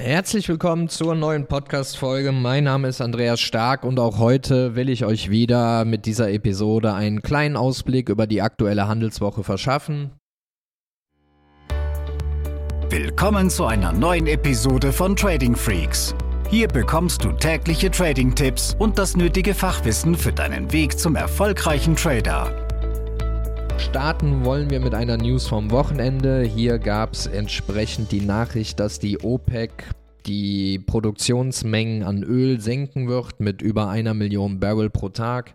Herzlich willkommen zur neuen Podcast-Folge. Mein Name ist Andreas Stark und auch heute will ich euch wieder mit dieser Episode einen kleinen Ausblick über die aktuelle Handelswoche verschaffen. Willkommen zu einer neuen Episode von Trading Freaks. Hier bekommst du tägliche Trading-Tipps und das nötige Fachwissen für deinen Weg zum erfolgreichen Trader. Starten wollen wir mit einer News vom Wochenende. Hier gab es entsprechend die Nachricht, dass die OPEC die Produktionsmengen an Öl senken wird mit über einer Million Barrel pro Tag,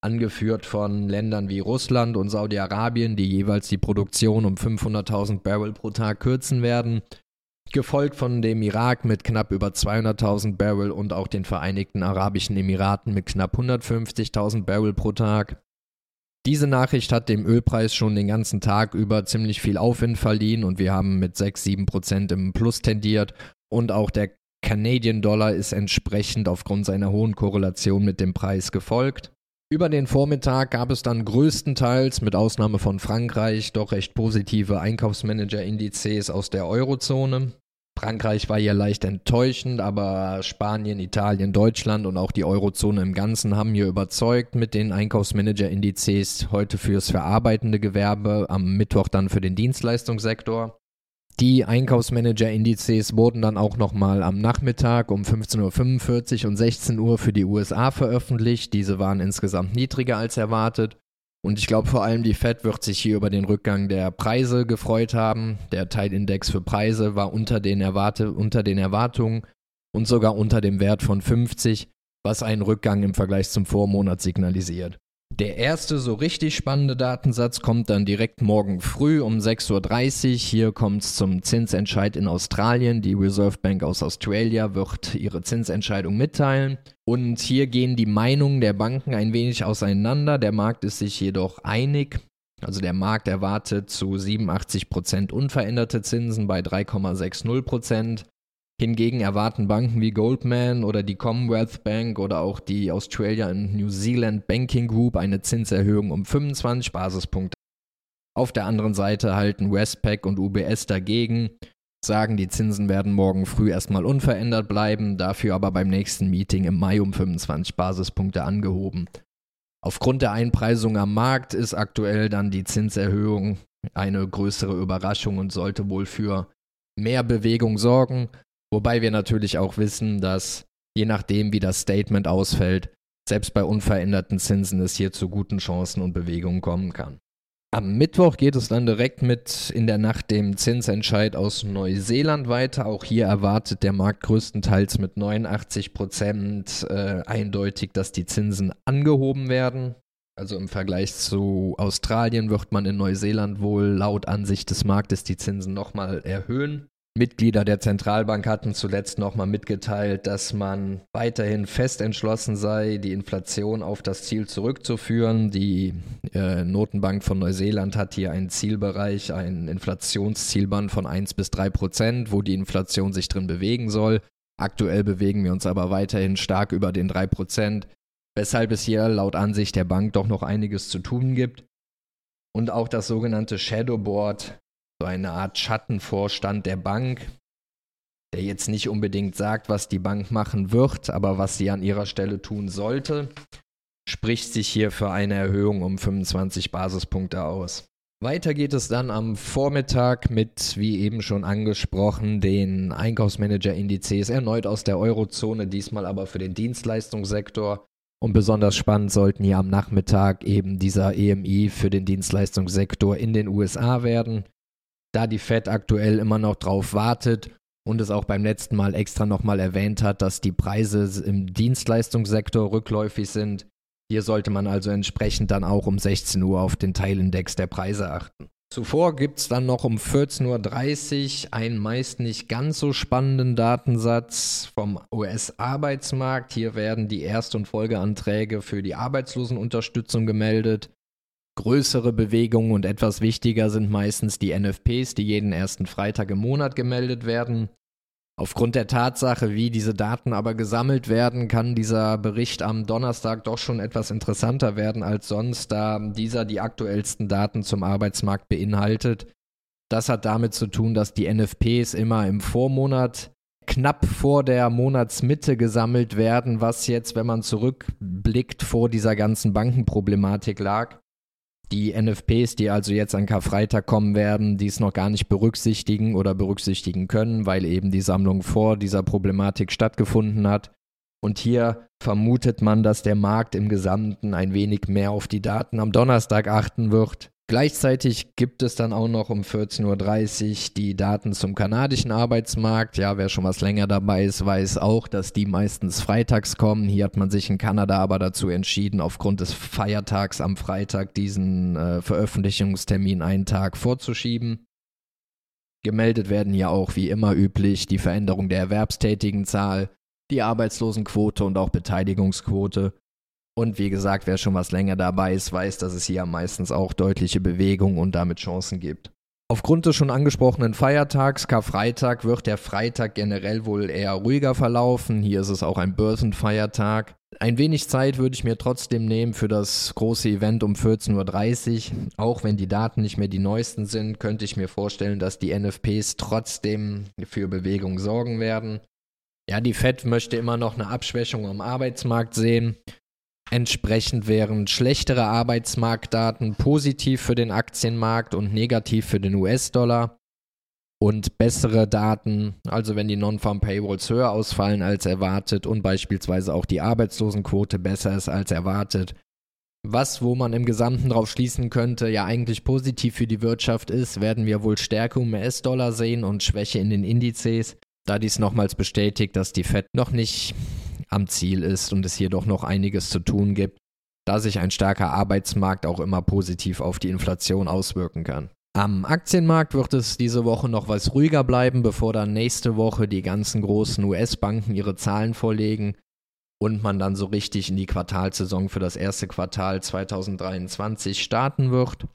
angeführt von Ländern wie Russland und Saudi-Arabien, die jeweils die Produktion um 500.000 Barrel pro Tag kürzen werden, gefolgt von dem Irak mit knapp über 200.000 Barrel und auch den Vereinigten Arabischen Emiraten mit knapp 150.000 Barrel pro Tag. Diese Nachricht hat dem Ölpreis schon den ganzen Tag über ziemlich viel Aufwind verliehen und wir haben mit 6, 7 Prozent im Plus tendiert und auch der Canadian Dollar ist entsprechend aufgrund seiner hohen Korrelation mit dem Preis gefolgt. Über den Vormittag gab es dann größtenteils, mit Ausnahme von Frankreich, doch recht positive Einkaufsmanager-Indizes aus der Eurozone. Frankreich war hier leicht enttäuschend, aber Spanien, Italien, Deutschland und auch die Eurozone im Ganzen haben hier überzeugt mit den Einkaufsmanager-Indizes heute fürs verarbeitende Gewerbe, am Mittwoch dann für den Dienstleistungssektor. Die Einkaufsmanager-Indizes wurden dann auch nochmal am Nachmittag um 15.45 Uhr und 16 Uhr für die USA veröffentlicht. Diese waren insgesamt niedriger als erwartet. Und ich glaube vor allem die Fed wird sich hier über den Rückgang der Preise gefreut haben. Der Teilindex für Preise war unter den, Erwarte, unter den Erwartungen und sogar unter dem Wert von 50, was einen Rückgang im Vergleich zum Vormonat signalisiert. Der erste so richtig spannende Datensatz kommt dann direkt morgen früh um 6.30 Uhr. Hier kommt es zum Zinsentscheid in Australien. Die Reserve Bank aus Australia wird ihre Zinsentscheidung mitteilen. Und hier gehen die Meinungen der Banken ein wenig auseinander. Der Markt ist sich jedoch einig. Also der Markt erwartet zu 87% unveränderte Zinsen bei 3,60%. Hingegen erwarten Banken wie Goldman oder die Commonwealth Bank oder auch die Australia and New Zealand Banking Group eine Zinserhöhung um 25 Basispunkte. Auf der anderen Seite halten Westpac und UBS dagegen, sagen, die Zinsen werden morgen früh erstmal unverändert bleiben, dafür aber beim nächsten Meeting im Mai um 25 Basispunkte angehoben. Aufgrund der Einpreisung am Markt ist aktuell dann die Zinserhöhung eine größere Überraschung und sollte wohl für mehr Bewegung sorgen. Wobei wir natürlich auch wissen, dass je nachdem, wie das Statement ausfällt, selbst bei unveränderten Zinsen es hier zu guten Chancen und Bewegungen kommen kann. Am Mittwoch geht es dann direkt mit in der Nacht dem Zinsentscheid aus Neuseeland weiter. Auch hier erwartet der Markt größtenteils mit 89 Prozent äh, eindeutig, dass die Zinsen angehoben werden. Also im Vergleich zu Australien wird man in Neuseeland wohl laut Ansicht des Marktes die Zinsen nochmal erhöhen. Mitglieder der Zentralbank hatten zuletzt nochmal mitgeteilt, dass man weiterhin fest entschlossen sei, die Inflation auf das Ziel zurückzuführen. Die äh, Notenbank von Neuseeland hat hier einen Zielbereich, ein Inflationszielband von 1 bis 3 Prozent, wo die Inflation sich drin bewegen soll. Aktuell bewegen wir uns aber weiterhin stark über den 3 Prozent, weshalb es hier laut Ansicht der Bank doch noch einiges zu tun gibt. Und auch das sogenannte Shadowboard eine Art Schattenvorstand der Bank, der jetzt nicht unbedingt sagt, was die Bank machen wird, aber was sie an ihrer Stelle tun sollte, spricht sich hier für eine Erhöhung um 25 Basispunkte aus. Weiter geht es dann am Vormittag mit, wie eben schon angesprochen, den Einkaufsmanager-Indizes erneut aus der Eurozone, diesmal aber für den Dienstleistungssektor. Und besonders spannend sollten hier am Nachmittag eben dieser EMI für den Dienstleistungssektor in den USA werden da die Fed aktuell immer noch drauf wartet und es auch beim letzten Mal extra nochmal erwähnt hat, dass die Preise im Dienstleistungssektor rückläufig sind. Hier sollte man also entsprechend dann auch um 16 Uhr auf den Teilindex der Preise achten. Zuvor gibt es dann noch um 14.30 Uhr einen meist nicht ganz so spannenden Datensatz vom US-Arbeitsmarkt. Hier werden die Erst- und Folgeanträge für die Arbeitslosenunterstützung gemeldet. Größere Bewegungen und etwas wichtiger sind meistens die NFPs, die jeden ersten Freitag im Monat gemeldet werden. Aufgrund der Tatsache, wie diese Daten aber gesammelt werden, kann dieser Bericht am Donnerstag doch schon etwas interessanter werden als sonst, da dieser die aktuellsten Daten zum Arbeitsmarkt beinhaltet. Das hat damit zu tun, dass die NFPs immer im Vormonat knapp vor der Monatsmitte gesammelt werden, was jetzt, wenn man zurückblickt, vor dieser ganzen Bankenproblematik lag. Die NFPs, die also jetzt an Karfreitag kommen werden, dies noch gar nicht berücksichtigen oder berücksichtigen können, weil eben die Sammlung vor dieser Problematik stattgefunden hat. Und hier vermutet man, dass der Markt im Gesamten ein wenig mehr auf die Daten am Donnerstag achten wird. Gleichzeitig gibt es dann auch noch um 14.30 Uhr die Daten zum kanadischen Arbeitsmarkt. Ja, wer schon was länger dabei ist, weiß auch, dass die meistens freitags kommen. Hier hat man sich in Kanada aber dazu entschieden, aufgrund des Feiertags am Freitag diesen äh, Veröffentlichungstermin einen Tag vorzuschieben. Gemeldet werden hier auch wie immer üblich die Veränderung der Erwerbstätigenzahl, die Arbeitslosenquote und auch Beteiligungsquote. Und wie gesagt, wer schon was länger dabei ist, weiß, dass es hier meistens auch deutliche Bewegung und damit Chancen gibt. Aufgrund des schon angesprochenen Feiertags, Karfreitag, wird der Freitag generell wohl eher ruhiger verlaufen. Hier ist es auch ein Börsenfeiertag. Ein wenig Zeit würde ich mir trotzdem nehmen für das große Event um 14.30 Uhr. Auch wenn die Daten nicht mehr die neuesten sind, könnte ich mir vorstellen, dass die NFPs trotzdem für Bewegung sorgen werden. Ja, die Fed möchte immer noch eine Abschwächung am Arbeitsmarkt sehen. Entsprechend wären schlechtere Arbeitsmarktdaten positiv für den Aktienmarkt und negativ für den US-Dollar. Und bessere Daten, also wenn die Non-Farm Payrolls höher ausfallen als erwartet und beispielsweise auch die Arbeitslosenquote besser ist als erwartet, was, wo man im Gesamten darauf schließen könnte, ja eigentlich positiv für die Wirtschaft ist, werden wir wohl Stärke im US-Dollar sehen und Schwäche in den Indizes, da dies nochmals bestätigt, dass die Fed noch nicht am Ziel ist und es hier doch noch einiges zu tun gibt, da sich ein starker Arbeitsmarkt auch immer positiv auf die Inflation auswirken kann. Am Aktienmarkt wird es diese Woche noch was ruhiger bleiben, bevor dann nächste Woche die ganzen großen US-Banken ihre Zahlen vorlegen und man dann so richtig in die Quartalsaison für das erste Quartal 2023 starten wird.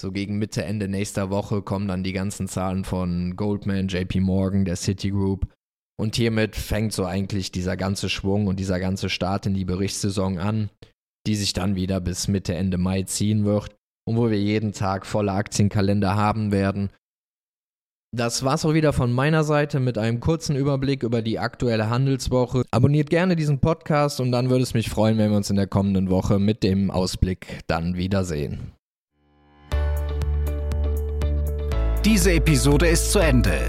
So gegen Mitte, Ende nächster Woche kommen dann die ganzen Zahlen von Goldman, JP Morgan, der Citigroup und hiermit fängt so eigentlich dieser ganze Schwung und dieser ganze Start in die Berichtssaison an, die sich dann wieder bis Mitte, Ende Mai ziehen wird und wo wir jeden Tag volle Aktienkalender haben werden. Das war's auch wieder von meiner Seite mit einem kurzen Überblick über die aktuelle Handelswoche. Abonniert gerne diesen Podcast und dann würde es mich freuen, wenn wir uns in der kommenden Woche mit dem Ausblick dann wiedersehen. Diese Episode ist zu Ende.